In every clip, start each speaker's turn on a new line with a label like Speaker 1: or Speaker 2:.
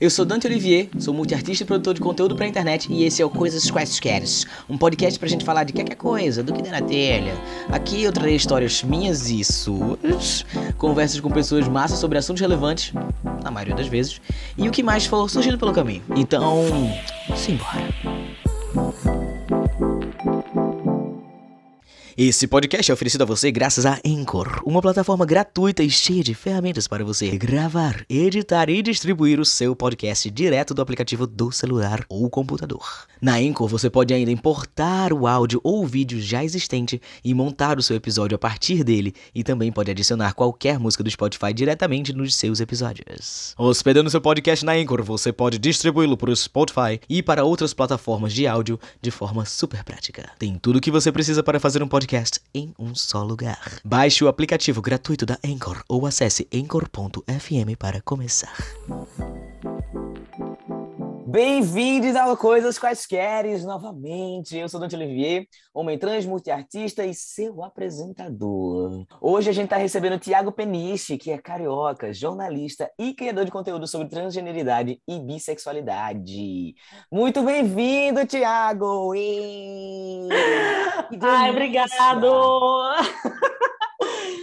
Speaker 1: Eu sou Dante Olivier, sou multiartista e produtor de conteúdo pra internet e esse é o Coisas Quaisqueres, um podcast pra gente falar de qualquer coisa, do que der na telha. Aqui eu trarei histórias minhas e suas, conversas com pessoas massas sobre assuntos relevantes, na maioria das vezes, e o que mais for surgindo pelo caminho. Então, simbora. Esse podcast é oferecido a você graças a Anchor, uma plataforma gratuita e cheia de ferramentas para você gravar, editar e distribuir o seu podcast direto do aplicativo do celular ou computador. Na Anchor você pode ainda importar o áudio ou vídeo já existente e montar o seu episódio a partir dele, e também pode adicionar qualquer música do Spotify diretamente nos seus episódios. Hospedando seu podcast na Anchor, você pode distribuí-lo para o Spotify e para outras plataformas de áudio de forma super prática. Tem tudo o que você precisa para fazer um podcast podcast em um só lugar. Baixe o aplicativo gratuito da Anchor ou acesse anchor.fm para começar. Bem-vindos ao Coisas Quaisqueres novamente. Eu sou Dante Olivier, homem trans, multiartista e seu apresentador. Hoje a gente está recebendo o Tiago Peniche, que é carioca, jornalista e criador de conteúdo sobre transgeneridade e bissexualidade. Muito bem-vindo, Tiago!
Speaker 2: Ai, obrigado!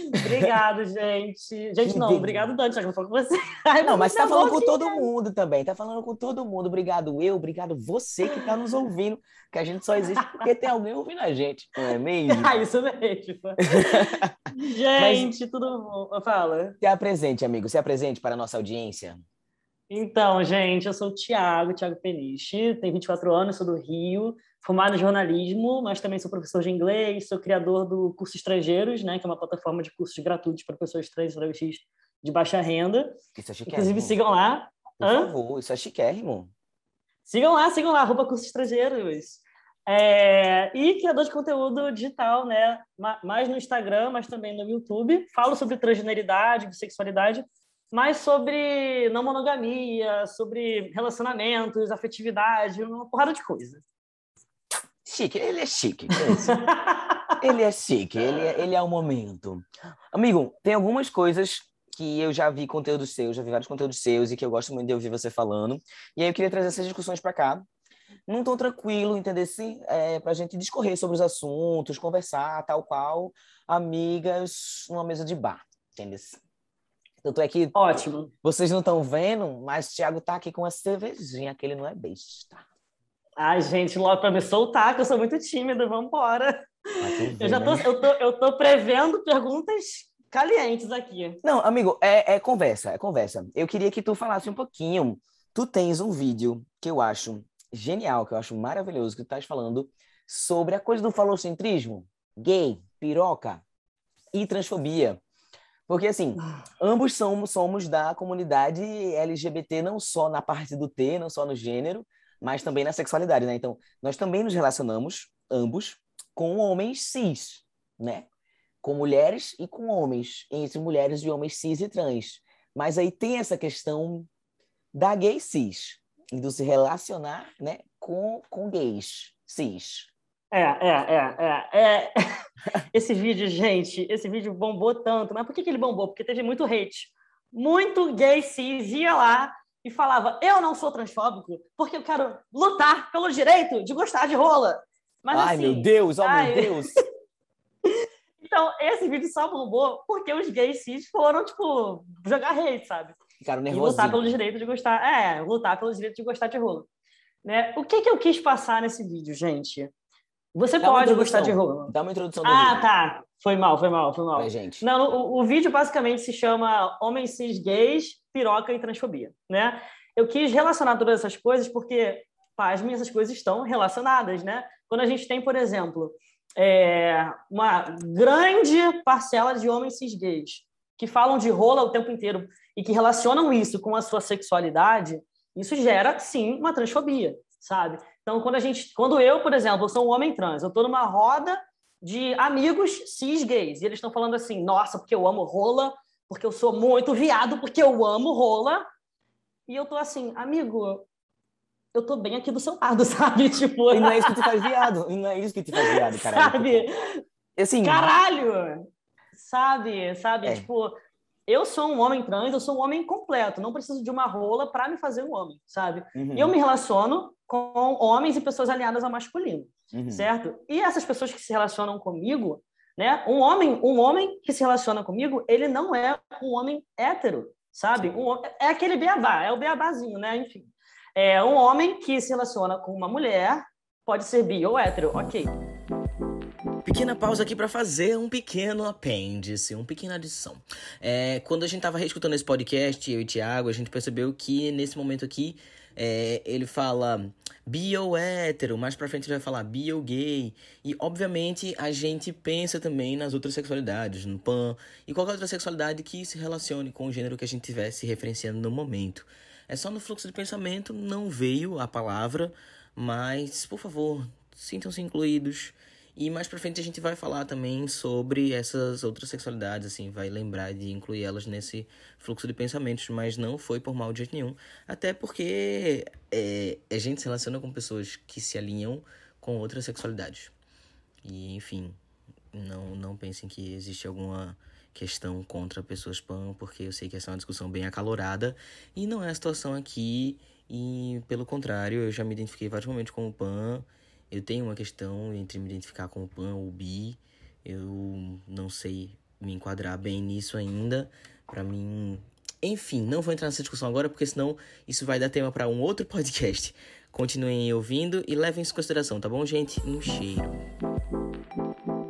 Speaker 2: Obrigado, gente. Gente, não, obrigado, Dante, já que eu falo com você.
Speaker 1: Ai, não, mas tá falando com todo mundo também. Tá falando com todo mundo. Obrigado eu, obrigado você que tá nos ouvindo, que a gente só existe porque tem alguém ouvindo a gente, não é mesmo?
Speaker 2: Ah, isso mesmo. gente, mas, tudo bom? Fala.
Speaker 1: Se apresente, amigo, se apresente para a nossa audiência.
Speaker 2: Então, gente, eu sou o Tiago, Tiago Peniche, tenho 24 anos, sou do Rio, formado em jornalismo, mas também sou professor de inglês, sou criador do Curso Estrangeiros, né, que é uma plataforma de cursos gratuitos para pessoas trans e travestis de baixa renda.
Speaker 1: Isso é chiquérrimo.
Speaker 2: Inclusive, sigam lá.
Speaker 1: Por Hã? favor, isso é chiquérrimo.
Speaker 2: Sigam lá, sigam lá, arroba Cursos Estrangeiros. É, e criador de conteúdo digital, né? Mais no Instagram, mas também no YouTube. Falo sobre transgeneridade, bissexualidade, mas sobre não monogamia, sobre relacionamentos, afetividade, uma porrada de coisa.
Speaker 1: Chique, ele é chique. ele é chique, ele é, ele é o momento. Amigo, tem algumas coisas que eu já vi conteúdos seus, já vi vários conteúdos seus e que eu gosto muito de ouvir você falando. E aí eu queria trazer essas discussões para cá. Num tom tranquilo, entender se é, para a gente discorrer sobre os assuntos, conversar, tal qual amigas numa mesa de bar, entendeu? Tanto é que.
Speaker 2: Ótimo.
Speaker 1: Vocês não estão vendo, mas o Thiago tá aqui com uma cervejinha, que ele não é besta.
Speaker 2: Ai, gente, logo para me soltar, que eu sou muito tímida, vamos embora. Eu já tô, eu tô, eu tô prevendo perguntas calientes aqui.
Speaker 1: Não, amigo, é, é conversa, é conversa. Eu queria que tu falasse um pouquinho. Tu tens um vídeo que eu acho genial, que eu acho maravilhoso, que tu estás falando sobre a coisa do falocentrismo, gay, piroca e transfobia. Porque, assim, ambos somos, somos da comunidade LGBT, não só na parte do T, não só no gênero, mas também na sexualidade, né? Então, nós também nos relacionamos, ambos, com homens cis, né? Com mulheres e com homens, entre mulheres e homens cis e trans. Mas aí tem essa questão da gay cis, e do se relacionar, né, com, com gays cis.
Speaker 2: É, é, é, é, é. Esse vídeo, gente, esse vídeo bombou tanto. Mas por que, que ele bombou? Porque teve muito hate. Muito gay cis ia lá e falava: Eu não sou transfóbico porque eu quero lutar pelo direito de gostar de rola.
Speaker 1: Mas, ai, assim, meu Deus, oh ai... meu Deus.
Speaker 2: então, esse vídeo só bombou porque os gays cis foram, tipo, jogar hate, sabe?
Speaker 1: Ficaram nervosos.
Speaker 2: lutar pelo direito de gostar. É, lutar pelo direito de gostar de rola. Né? O que, que eu quis passar nesse vídeo, gente? Você Dá pode gostar de rola.
Speaker 1: Dá uma introdução do
Speaker 2: Ah,
Speaker 1: vídeo.
Speaker 2: tá. Foi mal, foi mal, foi mal.
Speaker 1: Gente.
Speaker 2: Não, o, o, vídeo basicamente se chama Homens Cis Gays, Piroca e Transfobia, né? Eu quis relacionar todas essas coisas porque, pasmem, essas coisas estão relacionadas, né? Quando a gente tem, por exemplo, é, uma grande parcela de homens cis gays que falam de rola o tempo inteiro e que relacionam isso com a sua sexualidade, isso gera, sim, uma transfobia, sabe? Então, quando a gente, quando eu, por exemplo, sou um homem trans, eu estou numa roda de amigos cis gays e eles estão falando assim, nossa, porque eu amo rola, porque eu sou muito viado, porque eu amo rola, e eu tô assim, amigo, eu tô bem aqui do seu lado, sabe? Tipo,
Speaker 1: e não é isso que te faz viado, e não é isso que te faz viado, caralho.
Speaker 2: Sabe? Assim, caralho! Sabe? Sabe? É. Tipo, eu sou um homem trans, eu sou um homem completo, não preciso de uma rola para me fazer um homem, sabe? Uhum. E eu me relaciono com homens e pessoas alinhadas ao masculino, uhum. certo? E essas pessoas que se relacionam comigo, né? Um homem, um homem que se relaciona comigo, ele não é um homem hétero, sabe? Um, é aquele beabá, é o beabazinho, né? Enfim. É um homem que se relaciona com uma mulher, pode ser bi ou hétero, ok.
Speaker 1: Pequena pausa aqui para fazer um pequeno apêndice, uma pequena adição. É, quando a gente tava reescutando esse podcast, eu e o Thiago, a gente percebeu que nesse momento aqui é, ele fala bio hétero, mais pra frente ele vai falar bio gay. E obviamente a gente pensa também nas outras sexualidades, no pan e qualquer outra sexualidade que se relacione com o gênero que a gente tivesse referenciando no momento. É só no fluxo de pensamento, não veio a palavra, mas por favor, sintam-se incluídos. E mais pra frente a gente vai falar também sobre essas outras sexualidades, assim, vai lembrar de incluir elas nesse fluxo de pensamentos, mas não foi por mal de jeito nenhum. Até porque é, a gente se relaciona com pessoas que se alinham com outras sexualidades. E, enfim, não, não pensem que existe alguma questão contra pessoas pan, porque eu sei que essa é uma discussão bem acalorada e não é a situação aqui. E pelo contrário, eu já me identifiquei vários momentos com o pan eu tenho uma questão entre me identificar com o pan ou bi. Eu não sei me enquadrar bem nisso ainda. Para mim, enfim, não vou entrar nessa discussão agora porque senão isso vai dar tema para um outro podcast. Continuem ouvindo e levem isso em consideração, tá bom, gente? Um cheiro.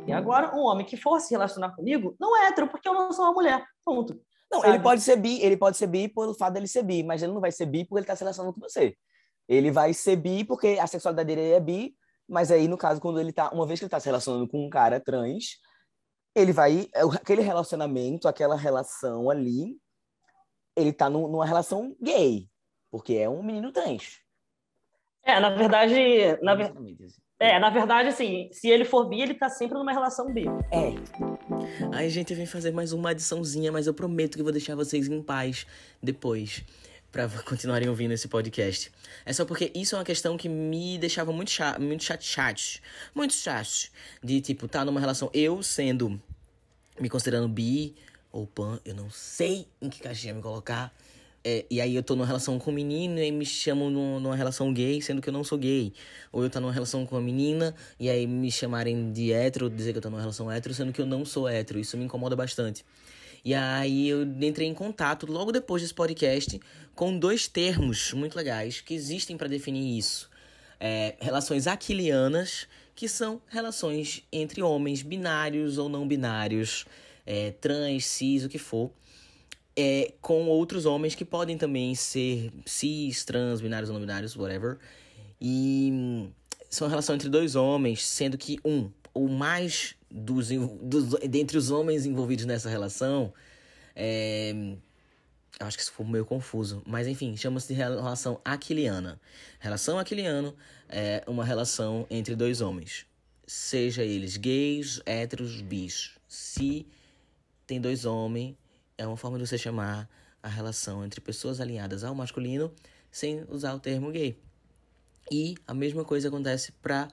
Speaker 2: E agora, um homem que for se relacionar comigo não é hétero, porque eu não sou uma mulher. Ponto.
Speaker 1: Não, Sabe? ele pode ser bi, ele pode ser bi pelo fato dele ser bi, mas ele não vai ser bi porque ele tá se relacionando com você. Ele vai ser bi porque a sexualidade dele é bi, mas aí, no caso, quando ele tá. Uma vez que ele tá se relacionando com um cara trans, ele vai. É aquele relacionamento, aquela relação ali, ele tá numa relação gay. Porque é um menino trans.
Speaker 2: É, na verdade. Na ver... É, na verdade, assim, se ele for bi, ele tá sempre numa relação bi.
Speaker 1: É. Ai, gente, eu vim fazer mais uma adiçãozinha, mas eu prometo que vou deixar vocês em paz depois para continuarem ouvindo esse podcast. É só porque isso é uma questão que me deixava muito chato, muito chateado, muito chato, de tipo, tá numa relação, eu sendo, me considerando bi ou pan, eu não sei em que caixinha me colocar, é, e aí eu tô numa relação com um menino e aí me chamam numa relação gay, sendo que eu não sou gay. Ou eu tô numa relação com uma menina e aí me chamarem de hétero, dizer que eu tô numa relação hétero, sendo que eu não sou hétero. Isso me incomoda bastante. E aí eu entrei em contato logo depois desse podcast com dois termos muito legais que existem para definir isso. É, relações aquilianas, que são relações entre homens binários ou não binários, é, trans, cis, o que for, é, com outros homens que podem também ser cis, trans, binários ou não binários, whatever. E são relações entre dois homens, sendo que um, o mais dos, dos, dentre os homens envolvidos nessa relação, é, acho que isso foi meio confuso, mas enfim, chama-se de relação aquiliana. Relação aquiliano é uma relação entre dois homens, seja eles gays, héteros, bis. Se tem dois homens, é uma forma de você chamar a relação entre pessoas alinhadas ao masculino sem usar o termo gay. E a mesma coisa acontece para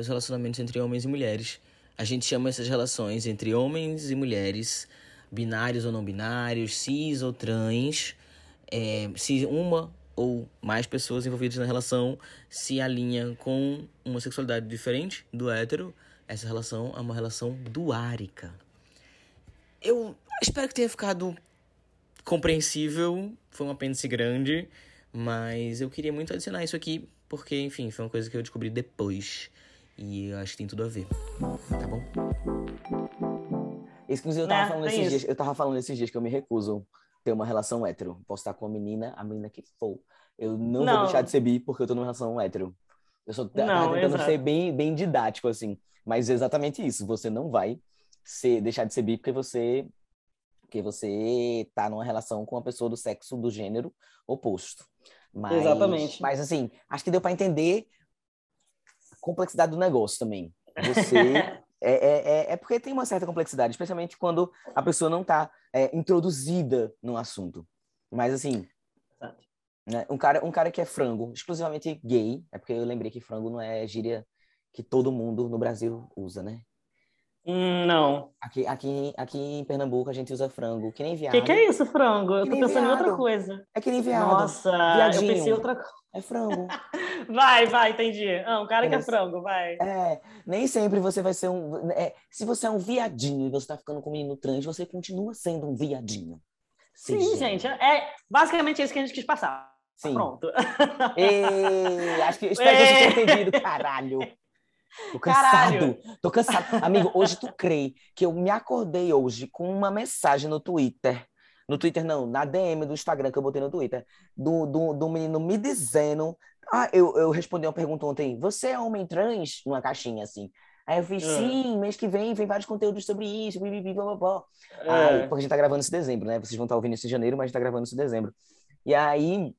Speaker 1: os relacionamentos entre homens e mulheres a gente chama essas relações entre homens e mulheres, binários ou não binários, cis ou trans, é, se uma ou mais pessoas envolvidas na relação se alinham com uma sexualidade diferente do hétero, essa relação é uma relação duárica. Eu espero que tenha ficado compreensível, foi um apêndice grande, mas eu queria muito adicionar isso aqui, porque, enfim, foi uma coisa que eu descobri depois. E eu acho que tem tudo a ver. Tá bom? Inclusive, eu tava, é, falando esses dias, eu tava falando esses dias que eu me recuso ter uma relação hétero. Posso estar com uma menina, a menina que for. Eu não, não. vou deixar de ser bi porque eu tô numa relação hétero. Eu sou não, tentando exato. ser bem, bem didático, assim. Mas é exatamente isso. Você não vai ser, deixar de ser bi porque você porque você tá numa relação com uma pessoa do sexo do gênero oposto. Mas,
Speaker 2: Exatamente.
Speaker 1: Mas assim, acho que deu para entender complexidade do negócio também. Você é, é, é, é, porque tem uma certa complexidade, especialmente quando a pessoa não está é, introduzida no assunto. Mas assim, né, um cara, um cara que é frango, exclusivamente gay, é porque eu lembrei que frango não é gíria que todo mundo no Brasil usa, né?
Speaker 2: Hum, não.
Speaker 1: Aqui, aqui, aqui em Pernambuco a gente usa frango, que nem
Speaker 2: O
Speaker 1: viado.
Speaker 2: que, que é isso, frango? Eu tô pensando em outra
Speaker 1: viado.
Speaker 2: coisa.
Speaker 1: É que nem viado.
Speaker 2: Nossa,
Speaker 1: Viadinho.
Speaker 2: eu pensei outra coisa.
Speaker 1: É frango.
Speaker 2: Vai, vai, entendi. Ah, um cara que é frango, vai.
Speaker 1: É, nem sempre você vai ser um. é, se você é um viadinho e você tá ficando com um menino trans, você continua sendo um viadinho.
Speaker 2: Sim,
Speaker 1: Seja.
Speaker 2: gente. É basicamente isso que a gente quis passar.
Speaker 1: Sim.
Speaker 2: Pronto.
Speaker 1: Ê, acho que espero que você tenha entendido, caralho. Tô cansado,
Speaker 2: Caralho.
Speaker 1: tô cansado. Amigo, hoje tu crê que eu me acordei hoje com uma mensagem no Twitter. No Twitter, não, na DM do Instagram que eu botei no Twitter, do, do, do menino me dizendo. Ah, eu, eu respondi uma pergunta ontem. Você é homem trans? Numa caixinha assim. Aí eu fiz,
Speaker 2: Ah.
Speaker 1: sim, mês que vem vem vários conteúdos sobre isso, blá, blá, blá. Aí,
Speaker 2: É.
Speaker 1: porque a gente tá gravando isso em dezembro, né? Vocês vão estar ouvindo isso em janeiro, mas a gente tá gravando isso em dezembro. E aí,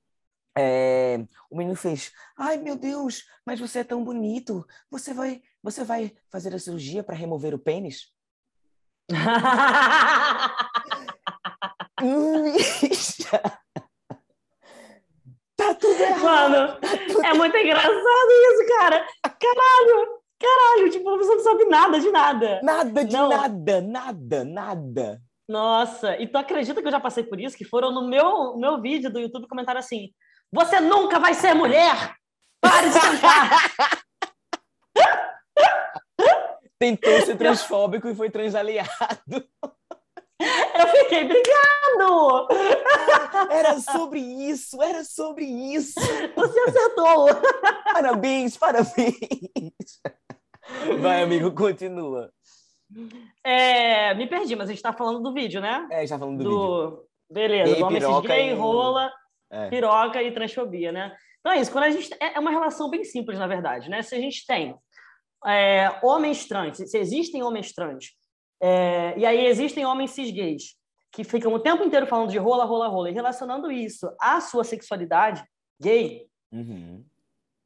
Speaker 1: é, o menino fez, ai meu Deus, mas você é tão bonito. Você vai, você vai fazer a cirurgia para remover o pênis? Tá tudo errado.
Speaker 2: Mano, é muito engraçado isso, cara. Caralho, caralho, tipo, você não sabe nada de nada.
Speaker 1: Nada de
Speaker 2: Não.
Speaker 1: nada, nada, nada.
Speaker 2: Nossa, e tu acredita que eu já passei por isso? Que foram no meu, meu vídeo do YouTube comentaram assim: Você nunca vai ser mulher! Pare de tentar!
Speaker 1: Tentou ser transfóbico e foi transaliado.
Speaker 2: Eu fiquei, obrigado!
Speaker 1: Era sobre isso, era sobre isso.
Speaker 2: Você acertou!
Speaker 1: Parabéns, parabéns. Vai, amigo, continua.
Speaker 2: É, me perdi, mas a gente tá falando do vídeo, né?
Speaker 1: É, já falando do, vídeo.
Speaker 2: Do. Beleza,
Speaker 1: Gay,
Speaker 2: do homem cis gay, rola,
Speaker 1: É.
Speaker 2: piroca e transfobia, né? Então é isso, quando a gente. É é uma relação bem simples, na verdade, né? Se a gente tem é, homens trans, se existem homens trans, é, e aí existem homens cis gays, que ficam o tempo inteiro falando de rola, rola, rola, e relacionando isso à sua sexualidade gay,
Speaker 1: Uhum.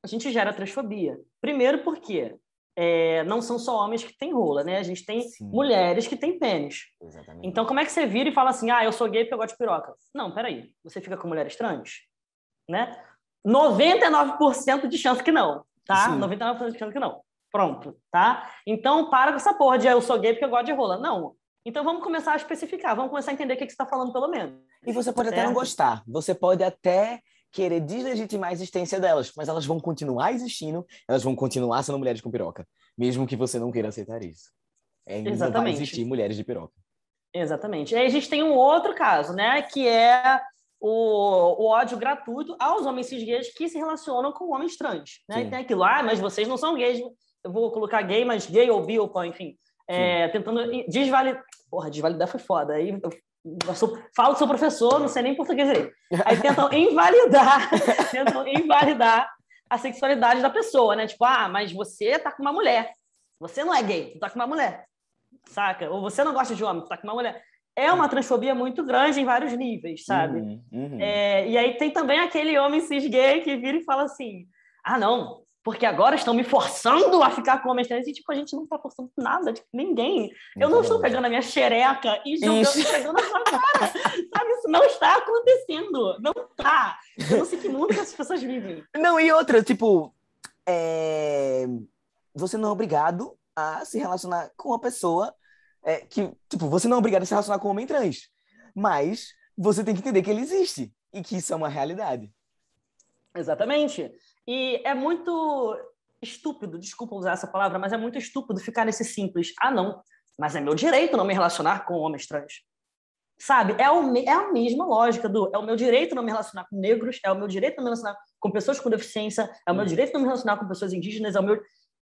Speaker 2: a gente gera transfobia. Primeiro porque é, não são só homens que têm rola, né? A gente tem
Speaker 1: Sim.
Speaker 2: mulheres que têm pênis.
Speaker 1: Exatamente.
Speaker 2: Então, como é que você vira e fala assim, ah, eu sou gay porque eu gosto de piroca? Não, peraí. Você fica com mulheres trans? Né? 99% de chance que não, tá?
Speaker 1: Sim.
Speaker 2: 99% de chance que não. Pronto, tá? Então, para com essa porra de ah, eu sou gay porque eu gosto de rola. Não. Então, vamos começar a especificar. Vamos começar a entender o que você está falando, pelo menos.
Speaker 1: E você pode até não
Speaker 2: Certo.
Speaker 1: gostar, você pode até querer deslegitimar a existência delas, mas elas vão continuar existindo, elas vão continuar sendo mulheres com piroca, mesmo que você não queira aceitar isso. É, ainda vai
Speaker 2: Exatamente.
Speaker 1: existir mulheres de piroca.
Speaker 2: Exatamente. E aí a gente tem um outro caso, né? Que é o, o ódio gratuito aos homens cis gays que se relacionam com homens trans. Né?
Speaker 1: Sim.
Speaker 2: E tem aquilo, ah, mas vocês não são gays. Eu vou colocar gay, mas gay ou bi ou pan, enfim. É, tentando desvalidar. Porra, desvalidar foi foda. Aí eu sou- falo que sou professor, não sei nem português direito. Aí tentam invalidar, tentam invalidar a sexualidade da pessoa, né? Tipo, ah, mas você tá com uma mulher. Você não é gay, tu tá com uma mulher. Saca? Ou você não gosta de homem, tu tá com uma mulher. É uma transfobia muito grande em vários níveis, sabe?
Speaker 1: Uhum, uhum.
Speaker 2: É, e aí tem também aquele homem cis gay que vira e fala assim: ah, não, porque agora estão me forçando a ficar com homens trans. E, tipo, a gente não tá forçando nada de ninguém. Eu não estou pegando a minha xereca e jogando,
Speaker 1: Isso.
Speaker 2: pegando na sua cara. Sabe? Isso não está acontecendo. Não tá. Eu não sei que mundo que essas pessoas vivem.
Speaker 1: Não, e outra, tipo, é, você não é obrigado a se relacionar com uma pessoa é, que, tipo, você não é obrigado a se relacionar com um homem trans, mas você tem que entender que ele existe e que isso é uma realidade.
Speaker 2: Exatamente. E é muito estúpido, desculpa usar essa palavra, mas é muito estúpido ficar nesse simples. Ah, não, mas é meu direito não me relacionar com homens trans. Sabe? É, o, é a mesma lógica do é o meu direito não me relacionar com negros, é o meu direito não me relacionar com pessoas com deficiência, é o meu
Speaker 1: Hum.
Speaker 2: direito não me relacionar com pessoas indígenas, é o meu.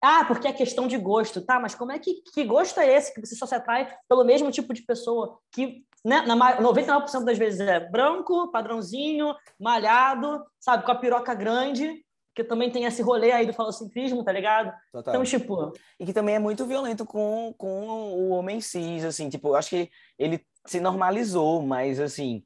Speaker 2: Ah, porque é questão de gosto, tá? Mas como é que, que gosto é esse que você só se atrai pelo mesmo tipo de pessoa que, né, na ma- 99% das vezes é branco, padrãozinho, malhado, sabe, com a piroca grande, que também tem esse rolê aí do falocentrismo, tá ligado?
Speaker 1: Total.
Speaker 2: Então, tipo,
Speaker 1: E que também é muito violento com, com o homem cis, assim, tipo, eu acho que ele se normalizou, mas assim,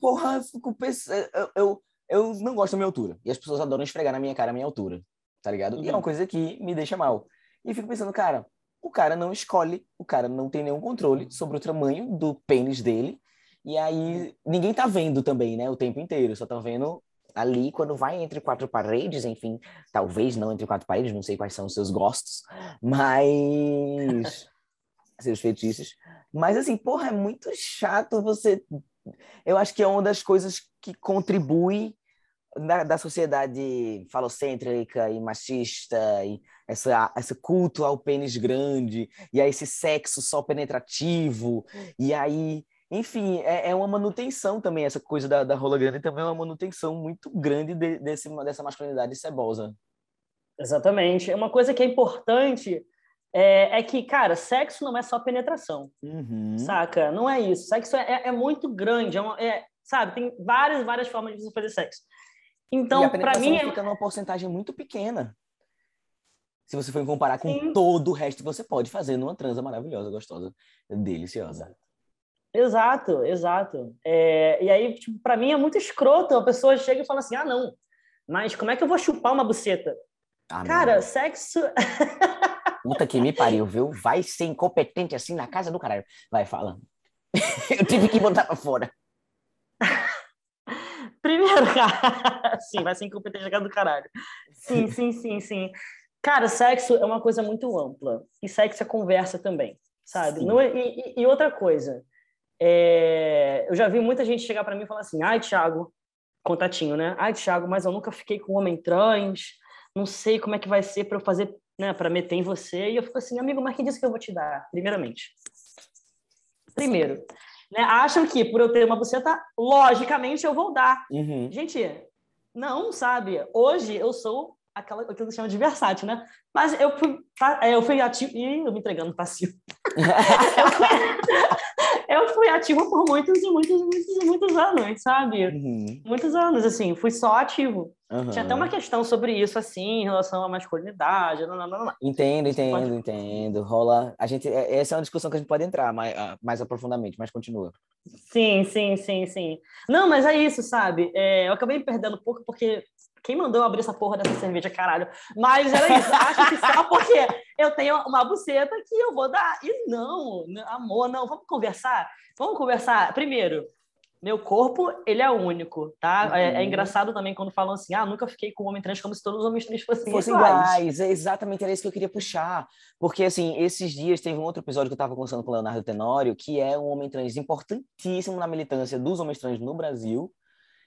Speaker 1: porra, eu fico pens- eu, eu, eu não gosto da minha altura. E as pessoas adoram esfregar na minha cara a minha altura, tá ligado? E é
Speaker 2: Uhum.
Speaker 1: uma coisa que me deixa mal. E fico pensando, cara, o cara não escolhe, o cara não tem nenhum controle sobre o tamanho do pênis dele. E aí ninguém tá vendo também, né, o tempo inteiro, só tá vendo ali quando vai entre quatro paredes, enfim, talvez não entre quatro paredes, não sei quais são os seus gostos, mas seus feitiços. Mas, assim, porra, é muito chato você. Eu acho que é uma das coisas que contribui da, da sociedade falocêntrica e machista, e essa, esse culto ao pênis grande, e a esse sexo só penetrativo, e aí, enfim, é, é uma manutenção também, essa coisa da, da rola grande também é uma manutenção muito grande de, desse, dessa masculinidade cebosa.
Speaker 2: Exatamente. Uma coisa que é importante é, é, que, cara, sexo não é só penetração,
Speaker 1: uhum.
Speaker 2: saca? Não é isso. Sexo é, é, é muito grande, é, uma, é, sabe? Tem várias, várias formas de você fazer sexo. Então, para mim.
Speaker 1: É fica numa porcentagem muito pequena. Se você for comparar com Sim. todo o resto que você pode fazer numa transa maravilhosa, gostosa, deliciosa.
Speaker 2: Exato, exato. É, e aí, tipo, para mim é muito escroto. A pessoa chega e fala assim: ah, não, mas como é que eu vou chupar uma buceta? Ah, Cara, sexo.
Speaker 1: Puta que me pariu, viu? Vai ser incompetente assim na casa do caralho. Vai, fala. eu tive que botar pra fora.
Speaker 2: Primeiro, cara. sim, vai ser incompetente do caralho. Sim, sim, sim, sim. Cara, sexo é uma coisa muito ampla. E sexo é conversa também, sabe? Não é, e, e, outra coisa. É, eu já vi muita gente chegar para mim e falar assim: ai, Thiago, contatinho, né? Ai, Thiago, mas eu nunca fiquei com um homem trans, não sei como é que vai ser para eu fazer, né, para meter em você. E eu fico assim, amigo, mas quem disse que eu vou te dar? Primeiramente. Primeiro, né? Acham que por eu ter uma buceta, logicamente eu vou dar.
Speaker 1: Uhum.
Speaker 2: Gente, não, sabe? Hoje eu sou aquela aquilo que chama de versátil, né? Mas eu fui, eu fui ativo. Ih, eu me entregando passivo. eu, fui, eu fui ativo por muitos e muitos e muitos e muitos anos, sabe?
Speaker 1: Uhum.
Speaker 2: Muitos anos, assim, fui só ativo.
Speaker 1: Uhum.
Speaker 2: Tinha até uma questão sobre isso, assim, em relação à masculinidade. Não, não, não, não.
Speaker 1: Entendo, entendo, pode... entendo. Rola. A gente, é, essa é uma discussão que a gente pode entrar mais, ah, mais aprofundadamente, mas continua.
Speaker 2: Sim, sim, sim, sim. Não, mas é isso, sabe? É, eu acabei me perdendo um pouco porque quem mandou eu abrir essa porra dessa cerveja, caralho? Mas era isso. Acho que só porque eu tenho uma buceta que eu vou dar. E não, amor, não. Vamos conversar? Vamos conversar. Primeiro, meu corpo, ele é único, tá? Uhum. É, é, uhum. engraçado também quando falam assim, ah, nunca fiquei com um homem trans como se todos os homens trans fossem, fossem iguais. iguais.
Speaker 1: É exatamente, era isso que eu queria puxar. Porque, assim, esses dias teve um outro episódio que eu estava conversando com o Leonardo Tenório, que é um homem trans importantíssimo na militância dos homens trans no Brasil.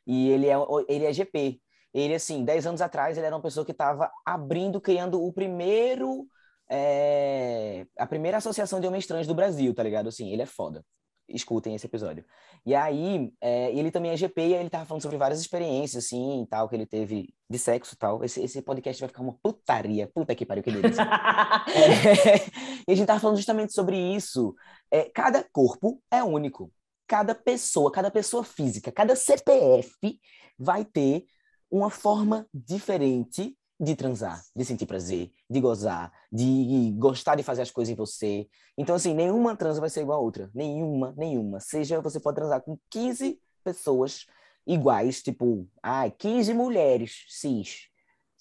Speaker 1: E ele é, ele é GP, ele, assim, 10 anos atrás, ele era uma pessoa que estava abrindo, criando o primeiro. É... a primeira associação de homens trans do Brasil, tá ligado? Assim, ele é foda. Escutem esse episódio. E aí, é... ele também é GP e ele tava falando sobre várias experiências, assim, tal, que ele teve de sexo e tal. Esse, esse podcast vai ficar uma putaria. Puta que pariu, que delícia. é... E a gente tava falando justamente sobre isso. É, cada corpo é único. Cada pessoa, cada pessoa física, cada CPF vai ter uma forma diferente de transar, de sentir prazer, de gozar, de gostar de fazer as coisas em você. Então, assim, nenhuma transa vai ser igual a outra. Nenhuma, nenhuma. Seja você pode transar com 15 pessoas iguais, tipo, ai, 15 mulheres cis.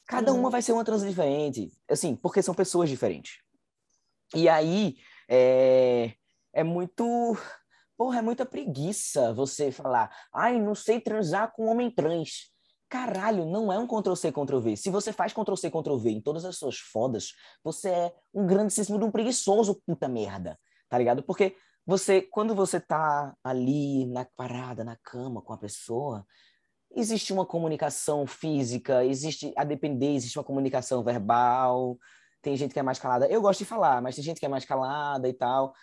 Speaker 1: Cada uma vai ser uma transa diferente. Assim, porque são pessoas diferentes. E aí, é, é muito. Porra, é muita preguiça você falar, ai, não sei transar com homem trans. Caralho, não é um Ctrl-C, Ctrl-V. Se você faz Ctrl-C, Ctrl-V em todas as suas fodas, você é um grandíssimo de um preguiçoso puta merda, tá ligado? Porque você, quando você tá ali na parada, na cama com a pessoa, existe uma comunicação física, existe a depender, existe uma comunicação verbal. Tem gente que é mais calada. Eu gosto de falar, mas tem gente que é mais calada e tal.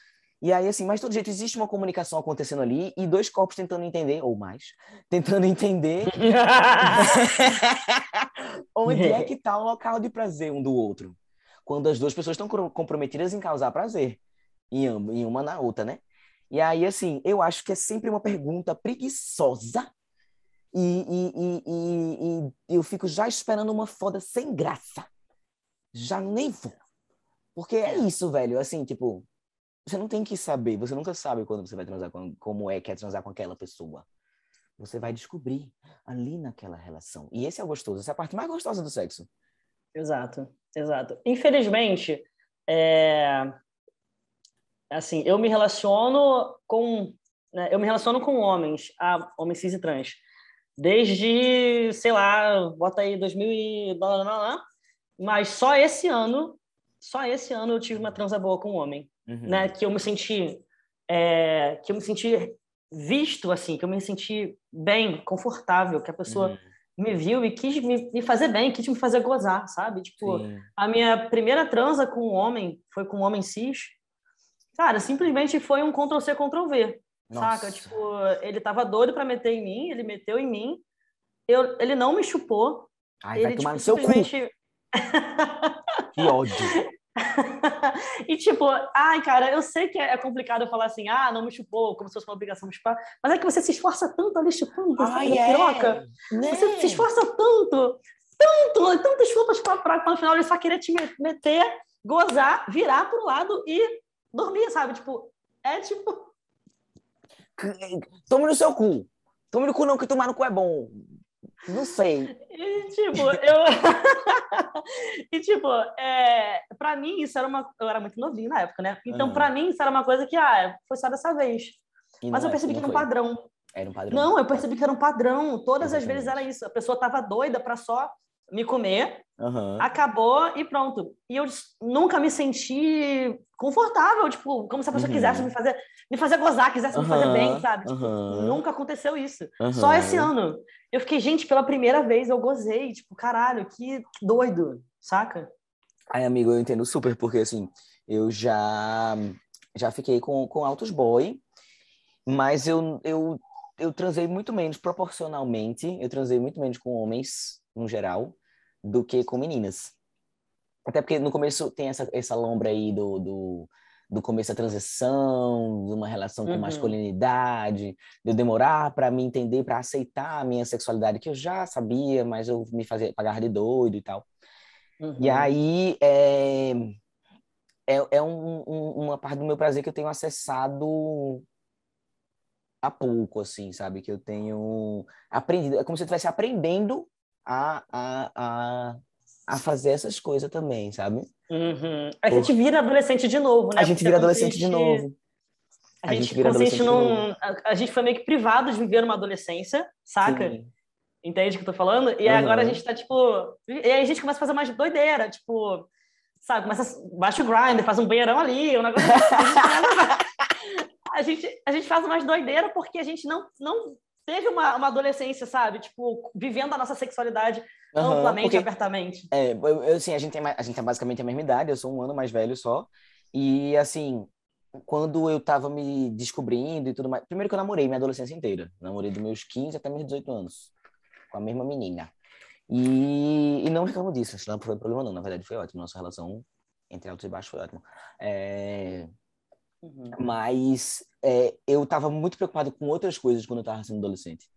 Speaker 1: E aí, assim, mas de todo jeito existe uma comunicação acontecendo ali e dois corpos tentando entender, ou mais, tentando entender onde é que está o local de prazer um do outro. Quando as duas pessoas estão comprometidas em causar prazer, em, em uma na outra, né? E aí, assim, eu acho que é sempre uma pergunta preguiçosa e, e, e, e, eu fico já esperando uma foda sem graça. Já nem vou. Porque é isso, velho. Assim, tipo, você não tem que saber, você nunca sabe quando você vai transar, com, como é que é transar com aquela pessoa. Você vai descobrir ali naquela relação. E esse é o gostoso, essa é a parte mais gostosa do sexo.
Speaker 2: Exato, exato. Infelizmente, é... assim, eu me relaciono com, né, eu me relaciono com homens, a homens cis e trans, desde, sei lá, bota aí 2000 e blá, blá, blá, mas só esse ano, só esse ano eu tive uma transa boa com um homem uhum. né? Que eu me senti, é, que eu me senti visto, assim, que eu me senti bem, confortável, que a pessoa uhum. me viu e quis me, me, fazer bem, quis me fazer gozar, sabe? Tipo, Sim. a minha primeira transa com um homem foi com um homem cis. Cara, simplesmente foi um Ctrl-C, Ctrl-V. Saca? Tipo, ele tava doido para meter em mim, ele meteu em mim. Eu, ele não me chupou.
Speaker 1: Ai,
Speaker 2: ele,
Speaker 1: vai tomar tipo, no seu simplesmente... cu. que ódio.
Speaker 2: e tipo, ai, cara, eu sei que é complicado falar assim, ah, não me chupou, como se fosse uma obrigação me chupar, mas é que você se esforça tanto ali chupando, ai, é. piroca. Né? Você se esforça tanto, tanto, tantas chupas para no final ele só querer te meter, gozar, virar pro lado e dormir, sabe? Tipo, é tipo.
Speaker 1: Tome no seu cu. Tome no cu, não, que tomar no cu é bom. Não sei.
Speaker 2: E, tipo, eu. e, tipo, é... pra mim, isso era uma. Eu era muito novinho na época, né? Então, uhum. pra mim, isso era uma coisa que, ah, foi só dessa vez. Mas eu é, percebi que era um padrão.
Speaker 1: Era um padrão.
Speaker 2: Não, eu percebi que era um padrão. Todas Exatamente. as vezes era isso. A pessoa tava doida pra só me comer, uhum. acabou e pronto. E eu nunca me senti confortável, tipo, como se a pessoa uhum. quisesse me fazer, me fazer gozar, quisesse uhum. me fazer bem, sabe? Tipo, nunca aconteceu isso. Só esse ano. Eu fiquei, gente, pela primeira vez eu gozei, tipo, caralho, que, que doido, saca?
Speaker 1: Ai, amigo, eu entendo super, porque assim, eu já já fiquei com, com altos boy, mas eu, eu, eu transei muito menos proporcionalmente, eu transei muito menos com homens, no geral, do que com meninas. Até porque no começo tem essa, essa lombra aí do, do, do começo da transição, de uma relação com uhum. masculinidade, de eu demorar para me entender, para aceitar a minha sexualidade, que eu já sabia, mas eu me fazia pagar de doido e tal. Uhum. E aí é, é, é um, um, uma parte do meu prazer que eu tenho acessado há pouco, assim, sabe? Que eu tenho aprendido. É como se eu estivesse aprendendo a, a, a, a fazer essas coisas também, sabe?
Speaker 2: Uhum. A Por... gente vira adolescente de novo, né?
Speaker 1: A gente vira adolescente de novo.
Speaker 2: A, a gente, gente vira adolescente num... A, a, gente foi meio que privado de viver uma adolescência, saca? Sim. Entende o que eu tô falando? E uhum. agora a gente tá, tipo... E aí a gente começa a fazer mais doideira, tipo... Sabe? Começa... Baixa o grind, faz um banheirão ali, um negócio... a, gente, a gente faz mais doideira porque a gente não, não teve uma, uma adolescência, sabe? Tipo, vivendo a nossa sexualidade uhum, amplamente, porque, abertamente.
Speaker 1: É, eu, assim, a gente, tem, a gente tem basicamente a mesma idade, eu sou um ano mais velho só. E, assim, quando eu tava me descobrindo e tudo mais... Primeiro que eu namorei minha adolescência inteira. Namorei dos meus 15 até meus 18 anos. Com a mesma menina. E, e não reclamo disso. Isso não foi problema não. Na verdade, foi ótimo. Nossa relação entre altos e baixos foi ótima. É... Uhum. Mas é, eu estava muito preocupado com outras coisas quando eu estava sendo adolescente.